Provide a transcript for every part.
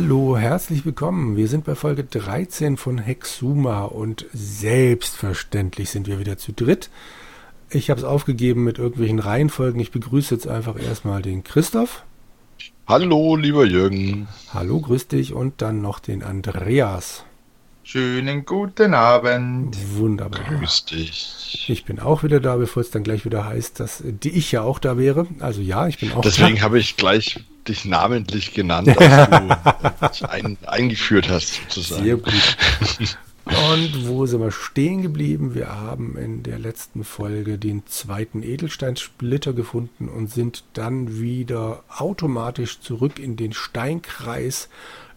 Hallo, herzlich willkommen. Wir sind bei Folge 13 von Hexuma und selbstverständlich sind wir wieder zu dritt. Ich habe es aufgegeben mit irgendwelchen Reihenfolgen. Ich begrüße jetzt einfach erstmal den Christoph. Hallo, lieber Jürgen. Hallo, grüß dich. Und dann noch den Andreas. Schönen guten Abend. Wunderbar. Grüß dich. Ich bin auch wieder da, bevor es dann gleich wieder heißt, dass die ich ja auch da wäre. Also ja, ich bin auch Deswegen da. habe ich gleich dich namentlich genannt, als du dich ein, eingeführt hast, sozusagen. Sehr gut. Und wo sind wir stehen geblieben? Wir haben in der letzten Folge den zweiten Edelsteinsplitter gefunden und sind dann wieder automatisch zurück in den Steinkreis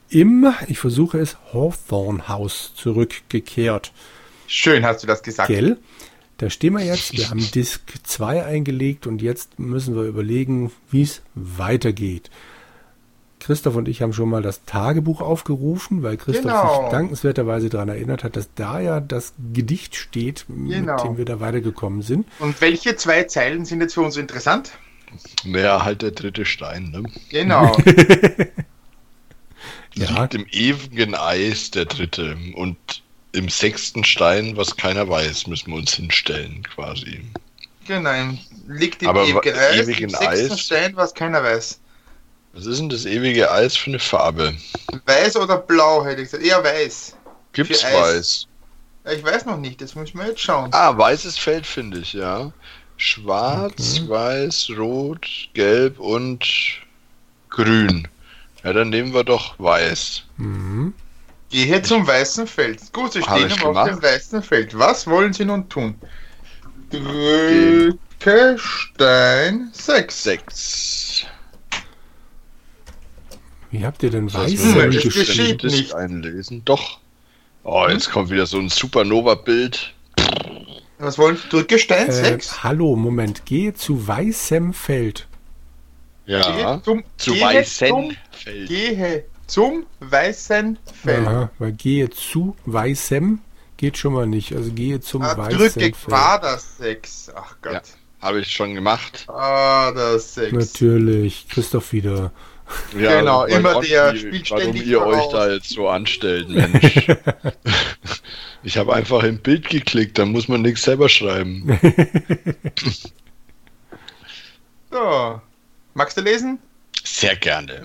im, ich versuche es, Hawthorne-Haus zurückgekehrt. Schön hast du das gesagt. Gell? Da stehen wir jetzt. Wir haben Disk 2 eingelegt und jetzt müssen wir überlegen, wie es weitergeht. Christoph und ich haben schon mal das Tagebuch aufgerufen, weil Christoph Genau. sich dankenswerterweise daran erinnert hat, dass da ja das Gedicht steht, mit Genau. dem wir da weitergekommen sind. Und welche zwei Zeilen sind jetzt für uns interessant? Naja, halt der dritte Stein, ne? Genau. Ja. Liegt im ewigen Eis der dritte. Und im sechsten Stein, was keiner weiß, müssen wir uns hinstellen, quasi. genau. Liegt im Aber ewigen Eis. ewigen Im sechsten Eis? Stein, was keiner weiß. Was ist denn das ewige Eis für eine Farbe? Weiß oder blau, hätte ich gesagt. Eher weiß. Gibt's weiß? Ja, Ich weiß noch nicht, das müssen wir jetzt schauen. Ah, weißes Feld finde ich, ja. Schwarz, Okay. weiß, rot, gelb und grün. Ja, dann nehmen wir doch weiß. Mhm. Gehe zum weißen Feld. Gut, Sie Hab stehen ich aber auf gemacht. dem weißen Feld. Was wollen Sie nun tun? Drücke Stein 6. Sechs. Wie habt ihr denn Das heißt, weiß wir Moment, müssen das geschieht nicht. einlesen. Doch. Oh, jetzt kommt wieder so ein Supernova-Bild. Was wollen Sie? Drücke Stein Äh, 6. hallo, Moment, gehe zu weißem Feld. Ja. Gehe zum, Zu gehe weißen Zum, Feld. gehe zum weißen Feld. Aha, weil gehe zu weißem geht schon mal nicht. Also gehe zum Ah, weißen drücke Feld. Quader 6. Ach Gott. Ja. Habe ich schon gemacht. Quader 6. Natürlich, Christoph wieder. Genau, mein immer Gott, der wie- spielt Warum ihr euch da jetzt so anstellt, Mensch. ich habe einfach im Bild geklickt, da muss man nichts selber schreiben. So. Magst du lesen? Sehr gerne.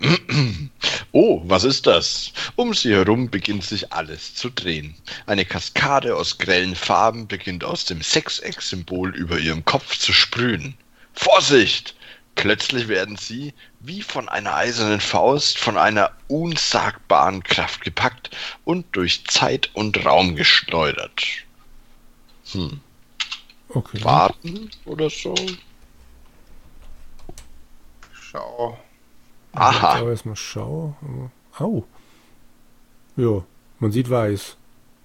Oh, was ist das? Um sie herum beginnt sich alles zu drehen. Eine Kaskade aus grellen Farben beginnt aus dem Sechseck-Symbol über ihrem Kopf zu sprühen. Vorsicht! Plötzlich werden sie, wie von einer eisernen Faust, von einer unsagbaren Kraft gepackt und durch Zeit und Raum geschleudert. Hm, Okay. warten oder so? Schau. Aha. Aber erstmal schau. Au. Ja, man sieht weiß.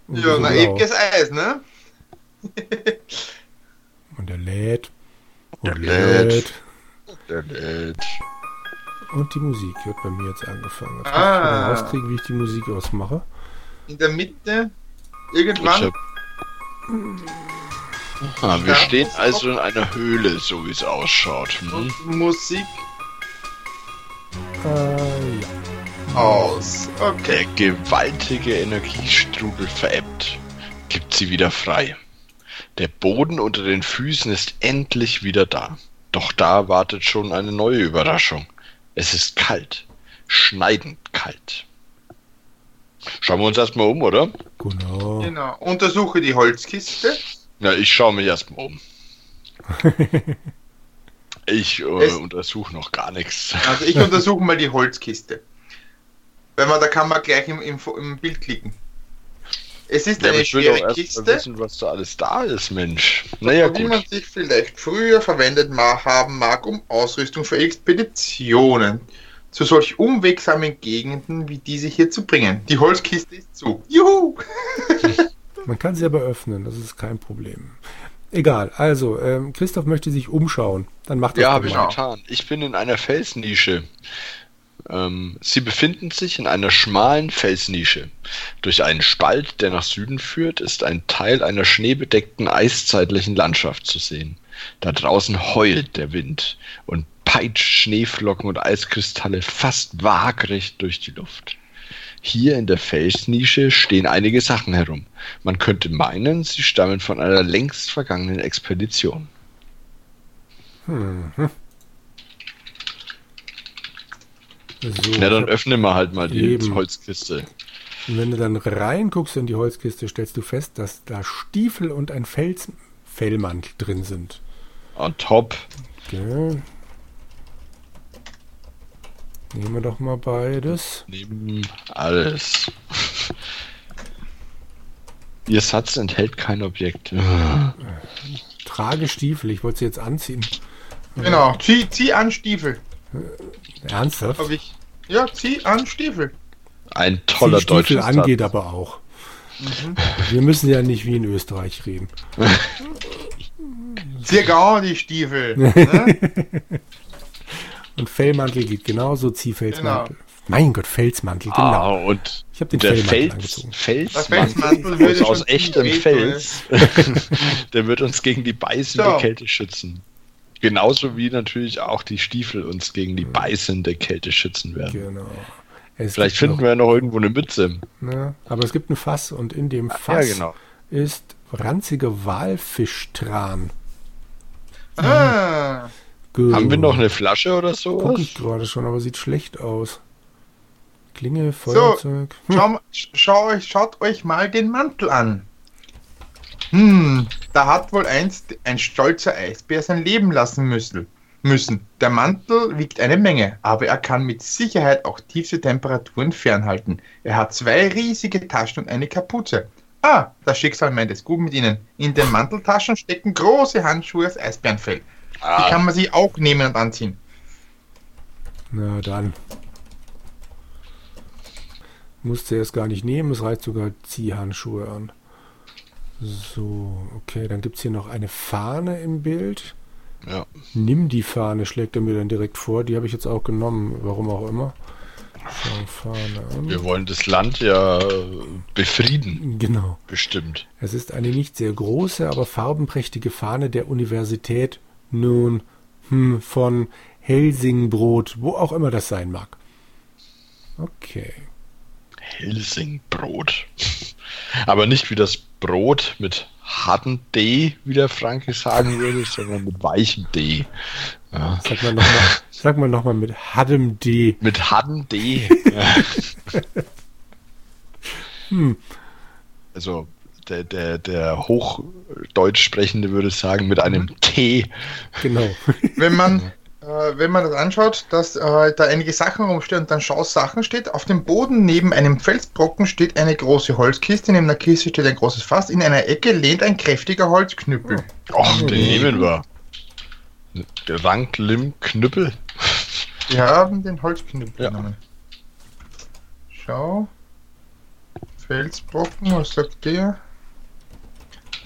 Und Ja, na, ewiges Eis, ne? Und der lädt. Und Der lädt. lädt. Der lädt. Und die Musik wird bei mir jetzt angefangen. Jetzt Ah. muss ich mal rauskriegen, wie ich die Musik ausmache. In der Mitte. Irgendwann. Ah, wir Ja. stehen also in einer Höhle, so wie es ausschaut. Hm? Und Musik aus. Okay. Der gewaltige Energiestrudel verebbt, gibt sie wieder frei. Der Boden unter den Füßen ist endlich wieder da. Doch da wartet schon eine neue Überraschung. Es ist kalt, schneidend kalt. Schauen wir uns erstmal um, oder? Genau. Genau. Untersuche die Holzkiste. Na, ich schaue mich erstmal um. Ich äh, untersuche noch gar nichts. Also ich untersuche mal die Holzkiste. Wenn man, da kann man gleich im, im, im Bild klicken. Es ist Ja, eine ich will schwere erst mal Kiste, wissen, was da alles da ist, Mensch. Naja, wie man gut. sich vielleicht früher verwendet haben mag, um Ausrüstung für Expeditionen zu solch unwegsamen Gegenden wie diese hier zu bringen. Die Holzkiste ist zu. Juhu! Man kann sie aber öffnen, das ist kein Problem. Egal, also, ähm, Christoph möchte sich umschauen. Dann macht das Ja, habe ich getan. Ich bin in einer Felsnische. Ähm, sie befinden sich in einer schmalen Felsnische. Durch einen Spalt, der nach Süden führt, ist ein Teil einer schneebedeckten eiszeitlichen Landschaft zu sehen. Da draußen heult der Wind und peitscht Schneeflocken und Eiskristalle fast waagrecht durch die Luft. Hier in der Felsnische stehen einige Sachen herum. Man könnte meinen, sie stammen von einer längst vergangenen Expedition. Mhm. So, Na, dann öffne mal halt mal die Eben. Holzkiste. und wenn du dann reinguckst in die Holzkiste, stellst du fest, dass da Stiefel und ein Fels Fellmantel drin sind. On top. Okay. Nehmen wir doch mal beides. Neben alles. Ihr Satz enthält kein Objekt. Trage Stiefel, ich wollte sie jetzt anziehen. Genau. Zieh, zieh an Stiefel. Ernsthaft? Hab ich. Ja, zieh an Stiefel. Ein toller Die Stiefel deutscher angeht Satz. aber auch. Wir müssen ja nicht wie in Österreich reden. Zieh gar die Stiefel. ne? Und Fellmantel geht genauso, zieh Felsmantel. Mein Gott, Felsmantel, genau. Ah, und Ich habe den der Fels, angezogen. Felsmantel Felsmantel würde aus, echtem Fels, der wird uns gegen die beißende So. Kälte schützen. Genauso wie natürlich auch die Stiefel uns gegen die beißende Kälte schützen werden. Genau. Es Vielleicht finden noch, wir ja noch irgendwo eine Mütze. Ne, aber es gibt ein Fass und in dem Fass Ja, genau. ist ranziger Walfischtran. Ah, Gut. Haben wir noch eine Flasche oder Guck ich so? gerade schon, aber sieht schlecht aus. Klinge, Feuerzeug. Hm, schau, schau euch, schaut euch mal den Mantel an. Hm, da hat wohl einst ein stolzer Eisbär sein Leben lassen müssen. müssen. Der Mantel wiegt eine Menge, aber er kann mit Sicherheit auch tiefste Temperaturen fernhalten. Er hat zwei riesige Taschen und eine Kapuze. Ah, das Schicksal meint es gut mit ihnen. In den Manteltaschen stecken große Handschuhe aus Eisbärenfell. Die Ah, kann man sich auch nehmen und anziehen. Na dann. Musste erst gar nicht nehmen, es reicht sogar Ziehhandschuhe an. So, okay, dann gibt es hier noch eine Fahne im Bild. ja. Nimm die Fahne, schlägt er mir dann direkt vor. Die habe ich jetzt auch genommen, warum auch immer. Wir wollen das Land ja äh, befrieden, Genau. bestimmt. Es ist eine nicht sehr große, aber farbenprächtige Fahne der Universität nun hm, von Helsingbrot, wo auch immer das sein mag. Okay. Helsingbrot. Aber nicht wie das Brot mit hartem D, wie der Franke sagen würde, sondern mit weichem D. Ja. Sag mal nochmal sag mal noch mal mit Hadem D. Mit hartem D. Ja. Hm. Also der, der, der Hochdeutsch sprechende würde sagen mit einem T. Genau. wenn man, wenn man das anschaut, dass äh, da einige Sachen rumstehen und dann Schausachen steht, auf dem Boden neben einem Felsbrocken steht eine große Holzkiste, neben der Kiste steht ein großes Fass, in einer Ecke lehnt ein kräftiger Holzknüppel. Och, den nehmen wir. Rank, Lim, Knüppel. Wir haben den Holzknüppel Ja. genommen. Schau. Felsbrocken, was sagt der?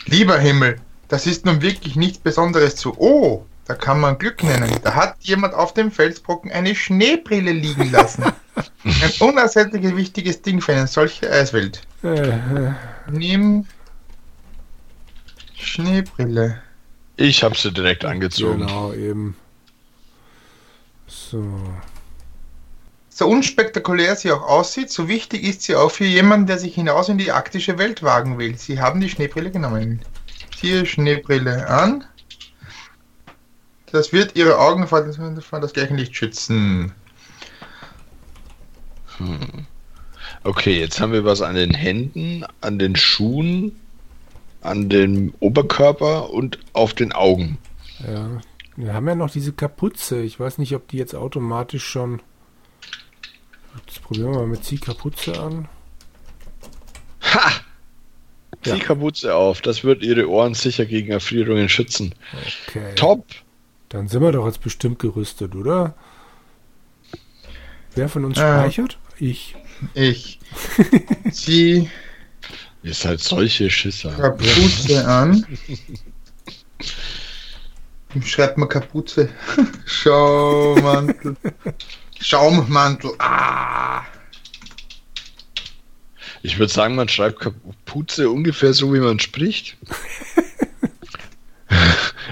Lieber Himmel, das ist nun wirklich nichts Besonderes zu. Oh, da kann man Glück nennen. Da hat jemand auf dem Felsbrocken eine Schneebrille liegen lassen. Ein unersättliches wichtiges Ding für eine solche Eiswelt. Äh, äh, Nimm Schneebrille. Ich habe sie direkt angezogen. genau, eben. So. So unspektakulär sie auch aussieht, so wichtig ist sie auch für jemanden, der sich hinaus in die arktische Welt wagen will. Sie haben die Schneebrille genommen. Ziehe Schneebrille an. Das wird ihre Augen vor, das gleiche Licht schützen. Okay, jetzt haben wir was an den Händen, an den Schuhen, an dem Oberkörper und auf den Augen. Ja. Wir haben ja noch diese Kapuze. Ich weiß nicht, ob die jetzt automatisch schon. Jetzt probieren wir mal mit Zieh Kapuze an. Ha! Ja. Zieh Kapuze auf, das wird ihre Ohren sicher gegen Erfrierungen schützen. Okay. Top! Dann sind wir doch jetzt bestimmt gerüstet, oder? Wer von uns Äh. speichert? Ich. Ich zieh Ihr seid solche Schisser. Kapuze an. Schreibt mal Kapuze. Schaumantel. Schaummantel. Ah. Ich würde sagen, man schreibt Kapuze ungefähr so, wie man spricht.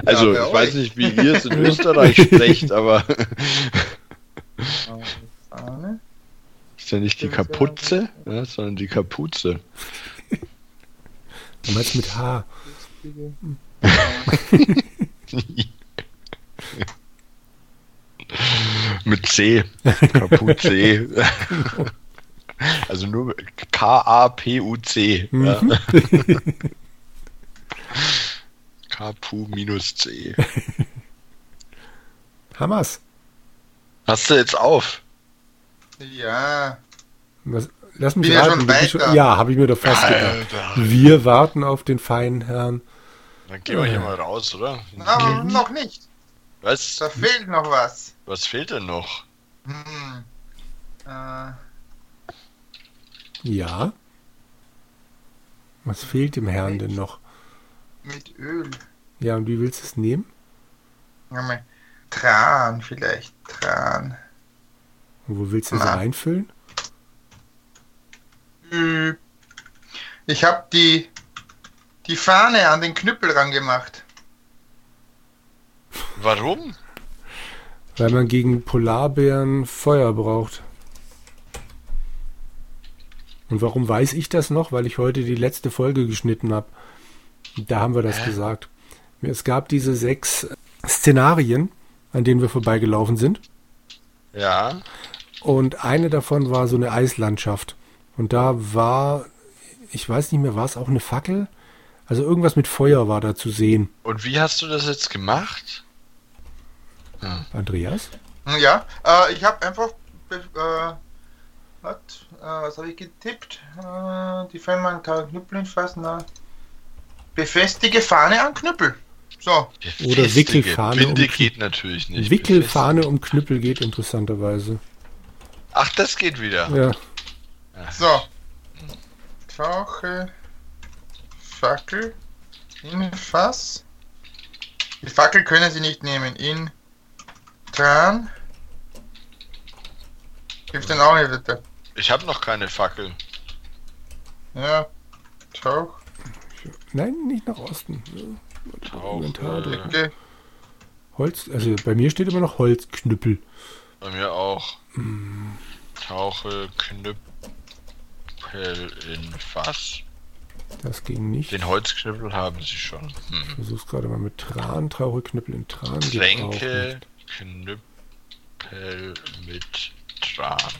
also, bei ich weiß euch. nicht, wie ihr es in Österreich sprecht, aber ist ja nicht die Kapuze, ja, sondern die Kapuze. Du meinst mit H. Mit C. Kapuze. Also nur K-A-P-U-C. Ja. Kapu minus C. Hammers. Hast du jetzt auf? Ja. Was, lass mich raten. schon ja, habe ich mir doch fast gedacht. Alter. Wir warten auf den feinen Herrn. Dann gehen wir hier mal raus, oder? Aber noch nicht. Was? Da fehlt noch was. Was fehlt denn noch? Hm. Äh, Ja. Was fehlt dem Herrn denn noch? Mit Öl. Ja, und wie willst du es nehmen? Ja, Tran vielleicht. Tran. Und wo willst du es Na. reinfüllen? Ü- Ich habe die, die Fahne an den Knüppel rangemacht. Warum? Weil man gegen Polarbären Feuer braucht. Und warum weiß ich das noch? Weil ich heute die letzte Folge geschnitten habe. Da haben wir das Hä? gesagt. Es gab diese sechs Szenarien, an denen wir vorbeigelaufen sind. Ja. Und eine davon war so eine Eislandschaft. Und da war, ich weiß nicht mehr, war es auch eine Fackel? Also irgendwas mit Feuer war da zu sehen. Und wie hast du das jetzt gemacht? Andreas? Hm, Ja, äh, ich habe einfach. be- Äh, was, äh, was habe ich getippt? Äh, die Fällmann kann Knüppel in Fass. Na. Befestige Fahne an Knüppel. So. Befestige. Wickelfahne Binde um- geht natürlich nicht. Wickelfahne um Knüppel geht interessanterweise. Ach, das geht wieder. Ja, So. Tauche. Fackel. In Fass. Die Fackel können Sie nicht nehmen. In Tran. Gibt's denn auch nicht, bitte? Ich habe noch keine Fackel. Ja. Tauch. Nein, nicht nach Osten. Tauche. drücken. Okay. Holz, also bei mir steht immer noch Holzknüppel. Bei mir auch. Tauche Knüppel in Fass. Das ging nicht. Den Holzknüppel haben sie schon. Hm. Ich versuch's gerade mal mit Tran, traure Knüppel in Tran. Tränke. Knüppel mit Tran.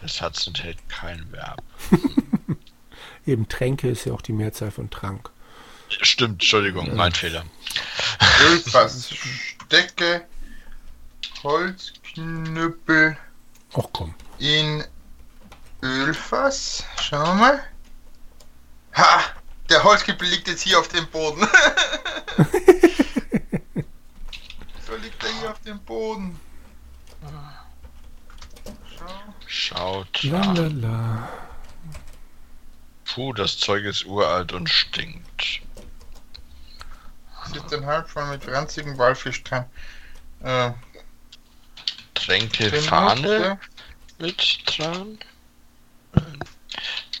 Der Satz enthält kein Verb. Eben Tränke ist ja auch die Mehrzahl von Trank. Stimmt, Entschuldigung, mein Fehler. Ölfass. Stecke. Holzknüppel Ach komm. in Ölfass. Schauen wir mal. Ha! Der Holzknüppel liegt jetzt hier auf dem Boden. so liegt er hier auf dem Boden. Schau. Schaut. La la an. la. Puh, das Zeug ist uralt und stinkt. Sitzt ein halb voll mit ranzigen Walfisch dran. Äh, Tränke Benutze- Fahne mit Tran.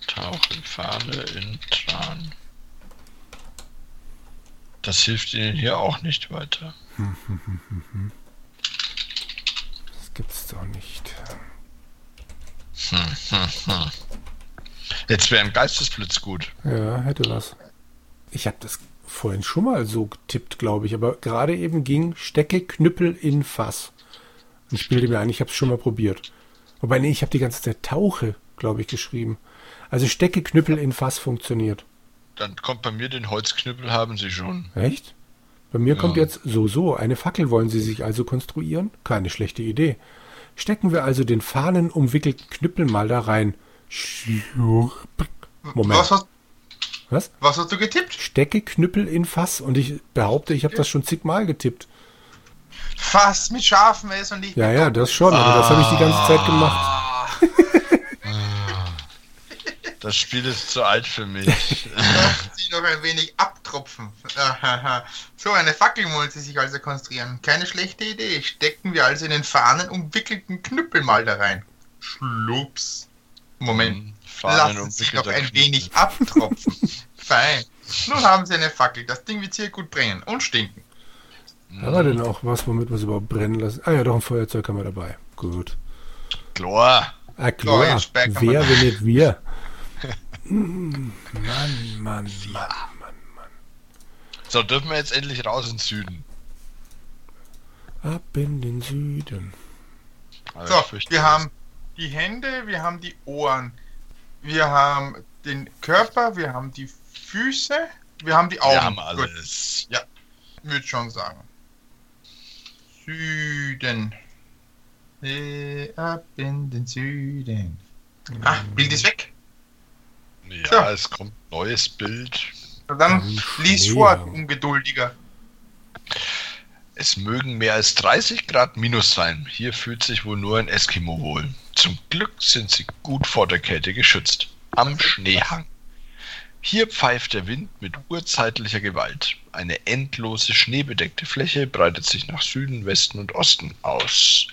Tauchen Fahne in Tran. Das hilft ihnen hier auch nicht weiter. Das gibt's doch nicht. Jetzt wäre ein Geistesblitz gut. Ja, hätte was. Ich habe das vorhin schon mal so getippt, glaube ich, aber gerade eben ging Stecke Knüppel in Fass. Und bilde mir ein, ich habe es schon mal probiert. Wobei, nee, ich habe die ganze Zeit Tauche, glaube ich, geschrieben. Also Stecke Knüppel in Fass funktioniert. Dann kommt bei mir den Holzknüppel haben sie schon. Echt? Bei mir kommt Ja. jetzt so, so. Eine Fackel wollen Sie sich also konstruieren? Keine schlechte Idee. Stecken wir also den fahnenumwickelten Knüppel mal da rein. Schlurp. Moment. Was hast, Was? was hast du getippt? Stecke Knüppel in Fass. Und ich behaupte, ich habe das schon zigmal getippt. Fass mit scharfem S und nicht Ja, ja, das schon, aber das habe ich die ganze Zeit gemacht. Das Spiel ist zu alt für mich. Lassen Sie noch ein wenig abtropfen. So, eine Fackel wollen Sie sich also konstruieren. Keine schlechte Idee. Stecken wir also in den Fahnen umwickelten Knüppel mal da rein. Schlups. Moment. Fahnen Lassen Sie umwickelter noch ein wenig abtropfen. Fein. Nun haben Sie eine Fackel. Das Ding wird hier gut brennen und stinken. Haben wir denn auch was, womit wir es überhaupt brennen lassen? Ah ja, doch, ein Feuerzeug haben wir dabei. Gut. Chlor. Ah, wir. wer, wenn nicht wir? Hm, Mann, Mann, Mann. So, dürfen wir jetzt endlich raus ins Süden. Ab in den Süden. Aber So, wir haben die Hände, wir haben die Ohren, wir haben den Körper, wir haben die Füße, wir haben die Augen. wir haben Gut, alles. würde schon sagen. Süden. Ab in den Süden. Ah, Bild ist weg. Ja, So. es kommt neues Bild. Dann lies vor, ja. ungeduldiger. Es mögen mehr als 30 Grad minus sein. Hier fühlt sich wohl nur ein Eskimo wohl. Zum Glück sind sie gut vor der Kälte geschützt. Am Schneehang. Hier pfeift der Wind mit urzeitlicher Gewalt. Eine endlose schneebedeckte Fläche breitet sich nach Süden, Westen und Osten aus.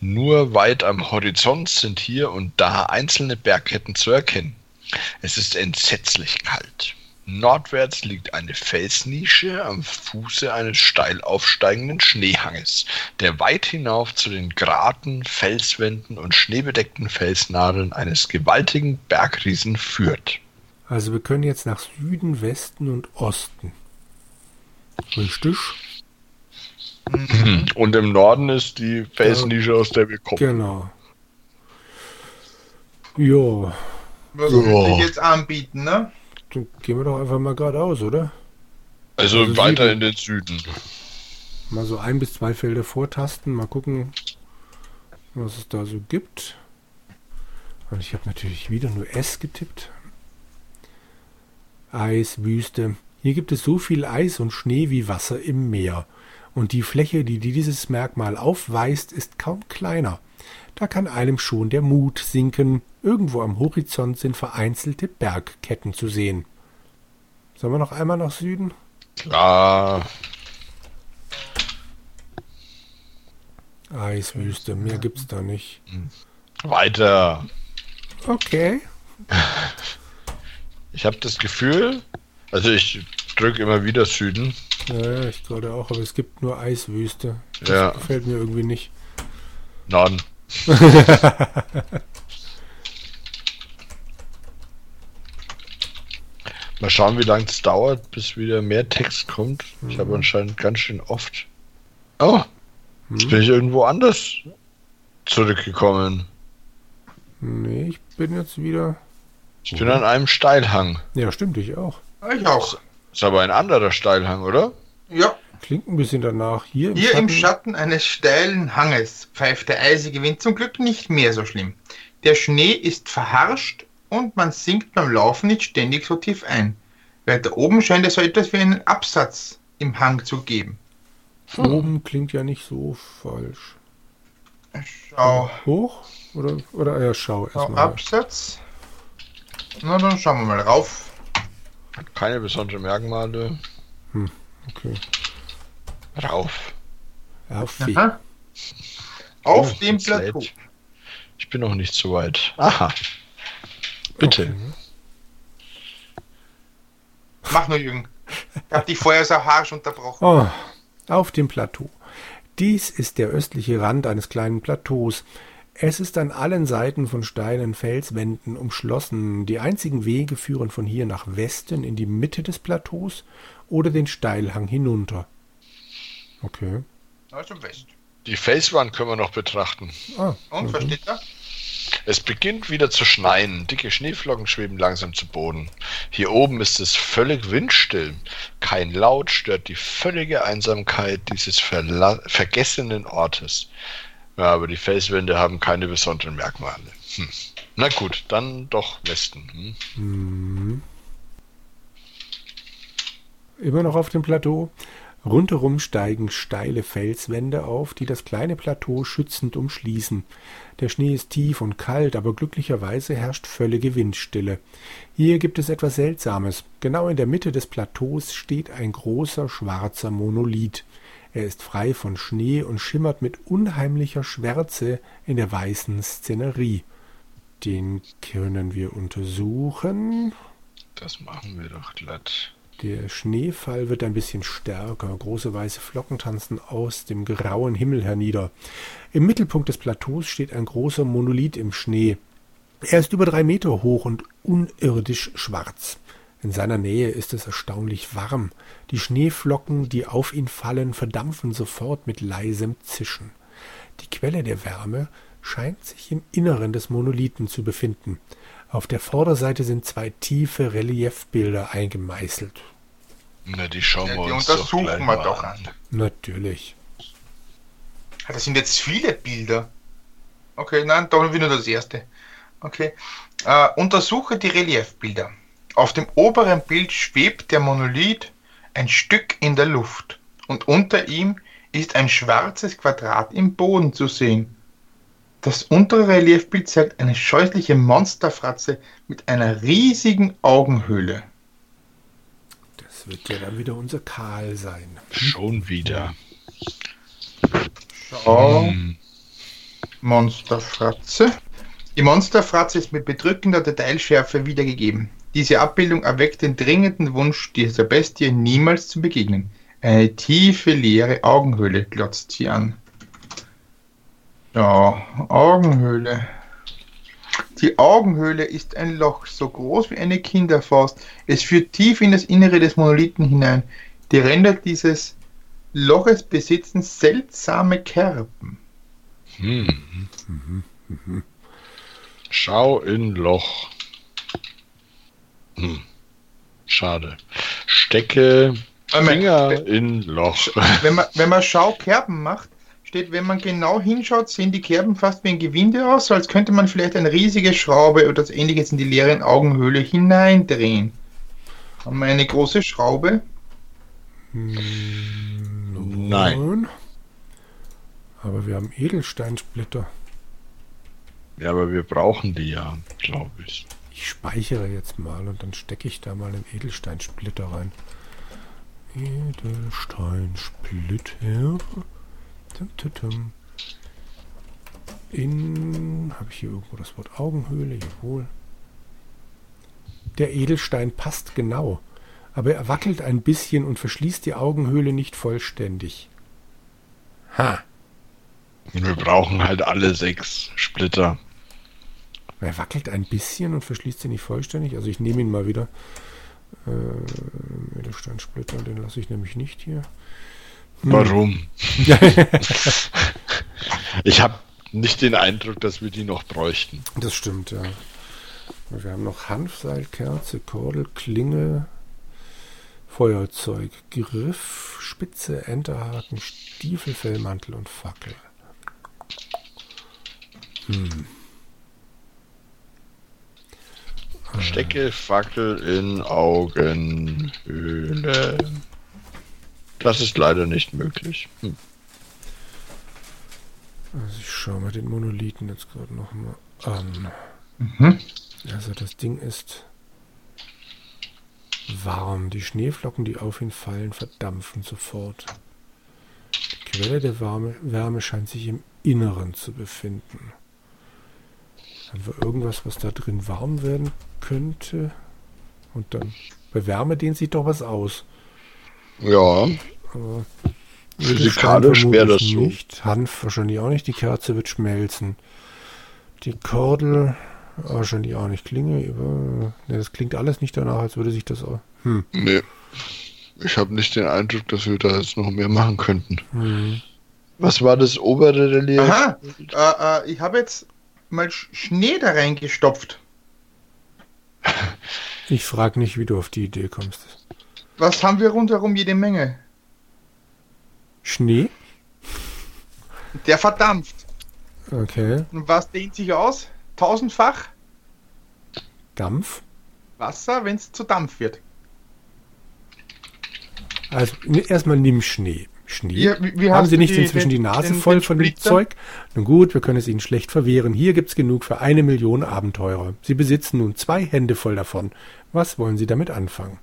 Nur weit am Horizont sind hier und da einzelne Bergketten zu erkennen. Es ist entsetzlich kalt. Nordwärts liegt eine Felsnische am Fuße eines steil aufsteigenden Schneehanges, der weit hinauf zu den Graten, Felswänden und schneebedeckten Felsnadeln eines gewaltigen Bergriesen führt. Also wir können jetzt nach Süden, Westen und Osten. Richtig? Und im Norden ist die Felsnische, aus der wir kommen. Genau. Ja, Was Ja. würde ich jetzt anbieten, ne? Dann gehen wir doch einfach mal geradeaus, oder? Also, Also weiter Süden. in den Süden. Mal so ein bis zwei Felder vortasten, mal gucken, was es da so gibt. Und ich habe natürlich wieder nur S getippt. Eis, Wüste. Hier gibt es so viel Eis und Schnee wie Wasser im Meer. Und die Fläche, die dieses Merkmal aufweist, ist kaum kleiner. Da kann einem schon der Mut sinken. Irgendwo am Horizont sind vereinzelte Bergketten zu sehen. Sollen wir noch einmal nach Süden? Klar. Eiswüste, mehr gibt's da nicht. Weiter. Okay. Ich habe das Gefühl, also ich drücke immer wieder Süden. Ja, ich gerade auch, aber es gibt nur Eiswüste. Das Ja. gefällt mir irgendwie nicht. Norden. Mal schauen, wie lange es dauert, bis wieder mehr Text kommt. Ich habe anscheinend ganz schön oft. Oh, jetzt bin ich irgendwo anders zurückgekommen. Nee, ich bin jetzt wieder. Ich bin an einem Steilhang. Ja, stimmt, ich auch. Ich auch. Ist aber ein anderer Steilhang, oder? Ja, Klingt ein bisschen danach. Hier im hier Schatten. im Schatten eines steilen Hanges pfeift der eisige Wind zum Glück nicht mehr so schlimm. Der Schnee ist verharscht und man sinkt beim Laufen nicht ständig so tief ein. Weiter oben scheint es so etwas wie einen Absatz im Hang zu geben. Oben klingt ja nicht so falsch. Schau, Hoch? Oder, oder ja, schau schau erstmal. Absatz. Na, dann schauen wir mal rauf. Keine besonderen Merkmale. Okay. Rauf. Auf Aha. Auf Oh, dem. Plateau. Ich bin noch nicht so weit. Aha. Bitte. Okay. Mach nur, Jürgen. Ich hab dich vorher so harsch unterbrochen. Oh, auf dem Plateau. Dies ist der östliche Rand eines kleinen Plateaus. Es ist an allen Seiten von steilen Felswänden umschlossen. Die einzigen Wege führen von hier nach Westen in die Mitte des Plateaus oder den Steilhang hinunter. Okay. Also West. Die Felswand können wir noch betrachten. Ah, Und, versteht er? Es beginnt wieder zu schneien. Dicke Schneeflocken schweben langsam zu Boden. Hier oben ist es völlig windstill. Kein Laut stört die völlige Einsamkeit dieses verla vergessenen Ortes. Ja, aber die Felswände haben keine besonderen Merkmale. Hm. Na gut, dann doch Westen. Hm? Mhm. Immer noch auf dem Plateau. Rundherum steigen steile Felswände auf, die das kleine Plateau schützend umschließen. Der Schnee ist tief und kalt, aber glücklicherweise herrscht völlige Windstille. Hier gibt es etwas Seltsames. Genau in der Mitte des Plateaus steht ein großer schwarzer Monolith. Er ist frei von Schnee und schimmert mit unheimlicher Schwärze in der weißen Szenerie. Den können wir untersuchen. Das machen wir doch glatt. Der Schneefall wird ein bisschen stärker. Große weiße Flocken tanzen aus dem grauen Himmel hernieder. Im Mittelpunkt des Plateaus steht ein großer Monolith im Schnee. Er ist über drei Meter hoch und unirdisch schwarz. In seiner Nähe ist es erstaunlich warm. Die Schneeflocken, die auf ihn fallen, verdampfen sofort mit leisem Zischen. Die Quelle der Wärme scheint sich im Inneren des Monolithen zu befinden. Auf der Vorderseite sind zwei tiefe Reliefbilder eingemeißelt. Na, die schauen Ja, wir die uns untersuchen doch gleich wir mal doch an. Natürlich. Ah, Das sind jetzt viele Bilder. Okay, nein, da wieder das erste. Okay. Äh, untersuche die Reliefbilder. Auf dem oberen Bild schwebt der Monolith ein Stück in der Luft und unter ihm ist ein schwarzes Quadrat im Boden zu sehen. Das untere Reliefbild zeigt eine scheußliche Monsterfratze mit einer riesigen Augenhöhle. Das wird ja dann wieder unser Karl sein. Schon wieder. Schau. Hm. Monsterfratze. Die Monsterfratze ist mit bedrückender Detailschärfe wiedergegeben. Diese Abbildung erweckt den dringenden Wunsch, dieser Bestie niemals zu begegnen. Eine tiefe, leere Augenhöhle glotzt sie an. Ja, Augenhöhle. Die Augenhöhle ist ein Loch, so groß wie eine Kinderfaust. Es führt tief in das Innere des Monolithen hinein. Die Ränder dieses Loches besitzen seltsame Kerben. Hm. Schau in Loch. Hm. Schade. Stecke Finger in Loch. Wenn man, wenn man Schaukerben macht, steht, wenn man genau hinschaut, sehen die Kerben fast wie ein Gewinde aus, so als könnte man vielleicht eine riesige Schraube oder das ähnliches in die leeren Augenhöhle hineindrehen. Haben wir eine große Schraube? Nein. Aber wir haben Edelsteinsplitter. Ja, aber wir brauchen die ja, glaube ich. Ich speichere jetzt mal und dann stecke ich da mal einen Edelsteinsplitter rein. Edelsteinsplitter. Tum, tum, tum. In. Habe ich hier irgendwo das Wort Augenhöhle? Jawohl. Der Edelstein passt genau, aber er wackelt ein bisschen und verschließt die Augenhöhle nicht vollständig. Ha! Wir brauchen halt alle sechs Splitter. Er wackelt ein bisschen und verschließt sie nicht vollständig. Also ich nehme ihn mal wieder. Äh, Edelsteinsplitter, den lasse ich nämlich nicht hier. Hm. Warum? ich habe nicht den Eindruck, dass wir die noch bräuchten. Das stimmt, ja. Wir haben noch Hanfseil, Kerze, Kordel, Klinge, Feuerzeug, Griff, Spitze, Enterhaken, Stiefel, Fellmantel und Fackel. Hm. Stecke Fackel in Augenhöhle. Das ist leider nicht möglich. Hm. Also ich schaue mir den Monolithen jetzt gerade noch mal an. Mhm. Also das Ding ist warm. Die Schneeflocken, die auf ihn fallen, verdampfen sofort. Die Quelle der Wärme, Wärme scheint sich im Inneren zu befinden. Haben wir irgendwas, was da drin warm werden könnte? Und dann bei Wärme dehnt sich doch was aus. Ja, Aber Physikalisch wäre das so. Nicht. Hanf wahrscheinlich auch nicht. Die Kerze wird schmelzen. Die Kordel wahrscheinlich auch nicht. Klinge über. Ne, das klingt alles nicht danach, als würde sich das auch. Hm. nee. Ich habe nicht den Eindruck, dass wir da jetzt noch mehr machen könnten. Hm. Was war das obere Relief? Aha, äh, äh, ich habe jetzt mal Sch- Schnee da reingestopft. Ich frage nicht, wie du auf die Idee kommst. Was haben wir rundherum jede Menge? Schnee? Der verdampft. Okay. Und was dehnt sich aus? Tausendfach Dampf? Wasser, wenn es zu Dampf wird. Also erstmal nimm Schnee. Schnee. Wie Haben Sie nicht die- inzwischen den- die Nase den- voll den von dem? Zeug? Nun gut, wir können es Ihnen schlecht verwehren. Hier gibt's genug für eine Million Abenteurer. Sie besitzen nun zwei Hände voll davon. Was wollen Sie damit anfangen?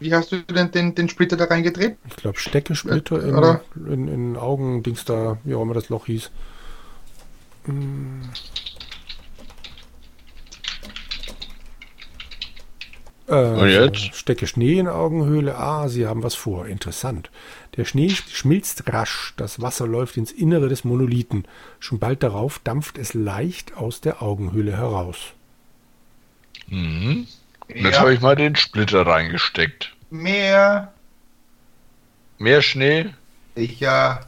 Wie hast du denn den, den Splitter da reingedreht? Ich glaube, Steckesplitter Äh, in, oder? in, in Augen, Dings da, wie auch immer das Loch hieß. Hm. Äh, Und jetzt? Stecke Schnee in Augenhöhle. Ah, Sie haben was vor. Interessant. Der Schnee schmilzt rasch. Das Wasser läuft ins Innere des Monolithen. Schon bald darauf dampft es leicht aus der Augenhöhle heraus. Mhm. Jetzt Ja. habe ich mal den Splitter reingesteckt. Mehr. Mehr Schnee? Sicher.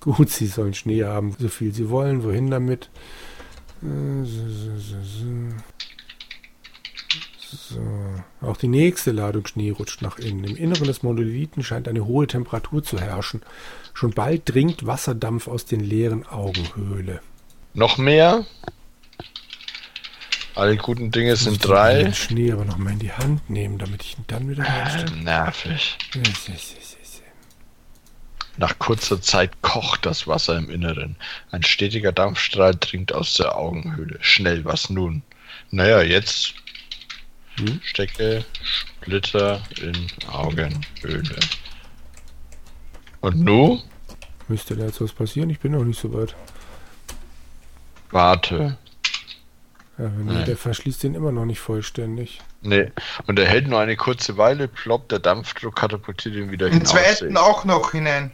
Gut, Sie sollen Schnee haben, so viel Sie wollen. Wohin damit? So. Auch die nächste Ladung Schnee rutscht nach innen. Im Inneren des Monolithen scheint eine hohe Temperatur zu herrschen. Schon bald dringt Wasserdampf aus den leeren Augenhöhle. Noch mehr? Alle guten Dinge sind Den drei. Schnee aber noch mal in die Hand nehmen, damit ich ihn dann wieder Äh, reinstelle. nervig. Nach kurzer Zeit kocht das Wasser im Inneren. Ein stetiger Dampfstrahl dringt aus der Augenhöhle. Schnell, was nun? Naja, jetzt Hm? stecke Splitter in Augenhöhle. Und nu? Müsste da jetzt was passieren? Ich bin noch nicht so weit. Warte. Ja, wenn Nein. der verschließt den immer noch nicht vollständig. Nee. Und er hält nur eine kurze Weile, ploppt der Dampfdruck, katapultiert ihn wieder Den hinaus. zweiten auch noch hinein.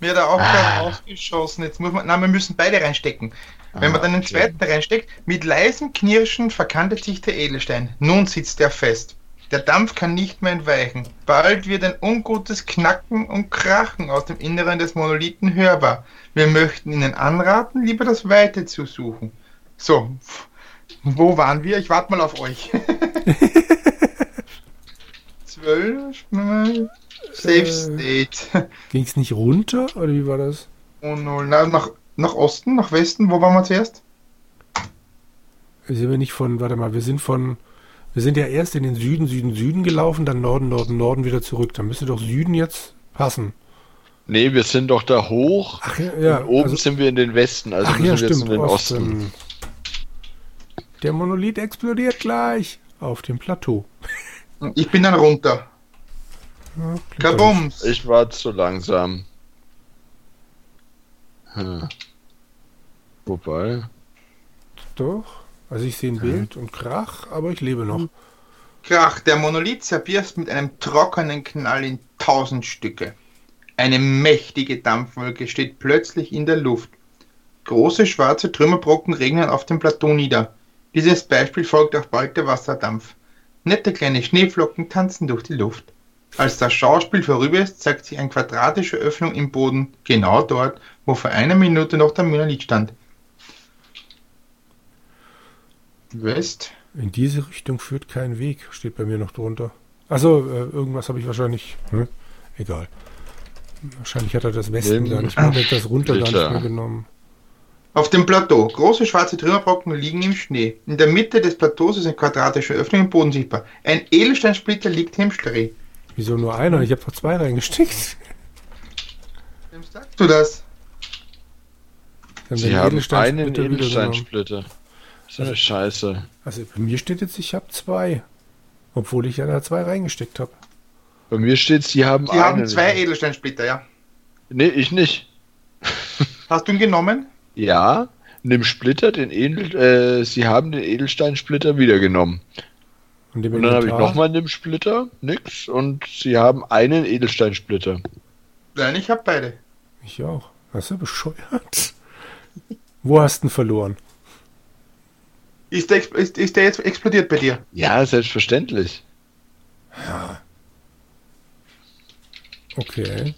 Mir hat er auch gerade Ah. rausgeschossen. Jetzt muss man. Nein, wir müssen beide reinstecken. Wenn man Ah, dann den okay. zweiten reinsteckt, mit leisem Knirschen verkantet sich der Edelstein. Nun sitzt er fest. Der Dampf kann nicht mehr entweichen. Bald wird ein ungutes Knacken und Krachen aus dem Inneren des Monolithen hörbar. Wir möchten Ihnen anraten, lieber das Weite zu suchen. So, wo waren wir? Ich warte mal auf euch. Zwölf, mal. Safe Äh. State. Ging es nicht runter oder wie war das? Oh null. Na, nach, nach Osten, nach Westen, wo waren wir zuerst? Sind wir nicht von, warte mal, wir sind von, wir sind ja erst in den Süden, Süden, Süden gelaufen, dann Norden, Norden, Norden wieder zurück. Dann müsste doch Süden jetzt passen. Nee, wir sind doch da hoch. Ach ja, ja. und oben also, sind wir in den Westen, also ach müssen ja, wir jetzt stimmt. in den Osten. Osten. Der Monolith explodiert gleich auf dem Plateau. Ich bin dann runter. Ja, Kabums. Ich war zu langsam. Hm. Wobei. Doch. Also ich sehe ein Bild und Krach, aber ich lebe noch. Krach, der Monolith zerbirst mit einem trockenen Knall in tausend Stücke. Eine mächtige Dampfwolke steht plötzlich in der Luft. Große schwarze Trümmerbrocken regnen auf dem Plateau nieder. Dieses Beispiel folgt auch bald der Wasserdampf. Nette kleine Schneeflocken tanzen durch die Luft. Als das Schauspiel vorüber ist, zeigt sich eine quadratische Öffnung im Boden, genau dort, wo vor einer Minute noch der Monolith stand. West? In diese Richtung führt kein Weg, steht bei mir noch drunter. Also äh, irgendwas habe ich wahrscheinlich. Hm? Egal. Wahrscheinlich hat er das Westen gar nicht mehr, hat das runter gar nicht mehr genommen. Auf dem Plateau. Große schwarze Trümmerbrocken liegen im Schnee. In der Mitte des Plateaus ist eine quadratische Öffnung im Boden sichtbar. Ein Edelsteinsplitter liegt im Streh. Wieso nur einer? Ich habe doch zwei reingesteckt. Wem sagst du das? Dann Sie haben einen Edelsteinsplitter. So eine Scheiße. Also bei mir steht jetzt, ich habe zwei. Obwohl ich ja da zwei reingesteckt habe. Bei mir steht, Sie haben Sie haben einen. zwei Edelsteinsplitter, ja. Nee, ich nicht. Hast du ihn genommen? Ja, nimm Splitter, den Edel, äh, Sie haben den Edelsteinsplitter wiedergenommen. Und, Und dann habe ich nochmal einen Splitter, nix, und Sie haben einen Edelsteinsplitter. Nein, ich habe beide. Ich auch. Das ist ja bescheuert. Wo hast du ihn verloren? Ist der, ist, ist der jetzt explodiert bei dir? Ja, selbstverständlich. Okay.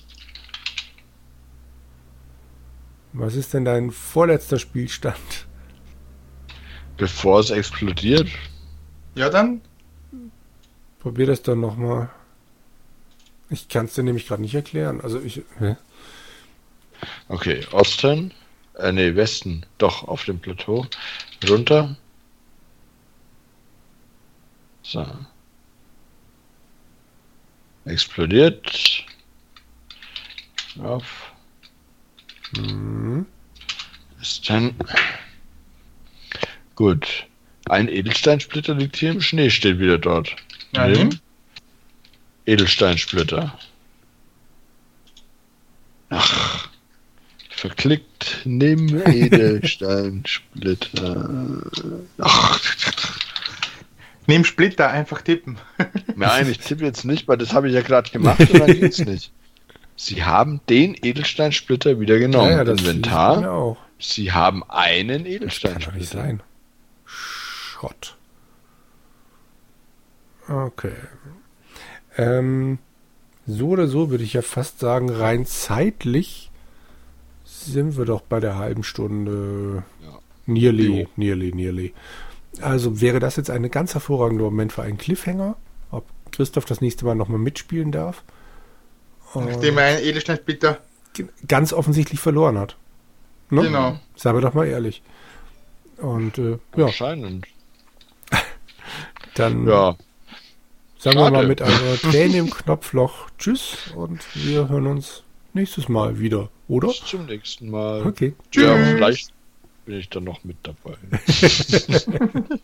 Was ist denn dein vorletzter Spielstand? Bevor es explodiert. Ja, dann. Probier das dann nochmal. Ich kann es dir nämlich gerade nicht erklären. Also ich. Hä? Okay, Osten. Äh, nee, Westen. Doch, auf dem Plateau. Runter. So. Explodiert. Auf. Hm. Westen. Gut. Ein Edelsteinsplitter liegt hier im Schnee, steht wieder dort. Ja, Nimm. nimm. Edelsteinsplitter. Ach. Verklickt, nimm Edelsteinsplitter. Ach, Nimm Splitter, einfach tippen. nein, ich tippe jetzt nicht, weil das habe ich ja gerade gemacht und dann geht's nicht. Sie haben den Edelsteinsplitter wieder genommen. das Inventar. auch. Sie haben einen Das kann doch nicht Edelsteinsplitter. sein. Schrott. Okay. Ähm, so oder so würde ich ja fast sagen, rein zeitlich sind wir doch bei der halben Stunde. Ja. Nearly, Jo. nearly, nearly. Also wäre das jetzt ein ganz hervorragender Moment für einen Cliffhanger, ob Christoph das nächste Mal nochmal mitspielen darf. Nachdem er einen Edelsteinsplitter. ganz offensichtlich verloren hat. Ne? Genau. Sagen wir doch mal ehrlich. Und äh, ja, Anscheinend. dann Ja, sagen wir schade. mal mit einer Träne im Knopfloch Tschüss und wir hören uns nächstes Mal wieder, oder? bis zum nächsten Mal. Okay. Ja, Tschüss. vielleicht bin ich dann noch mit dabei.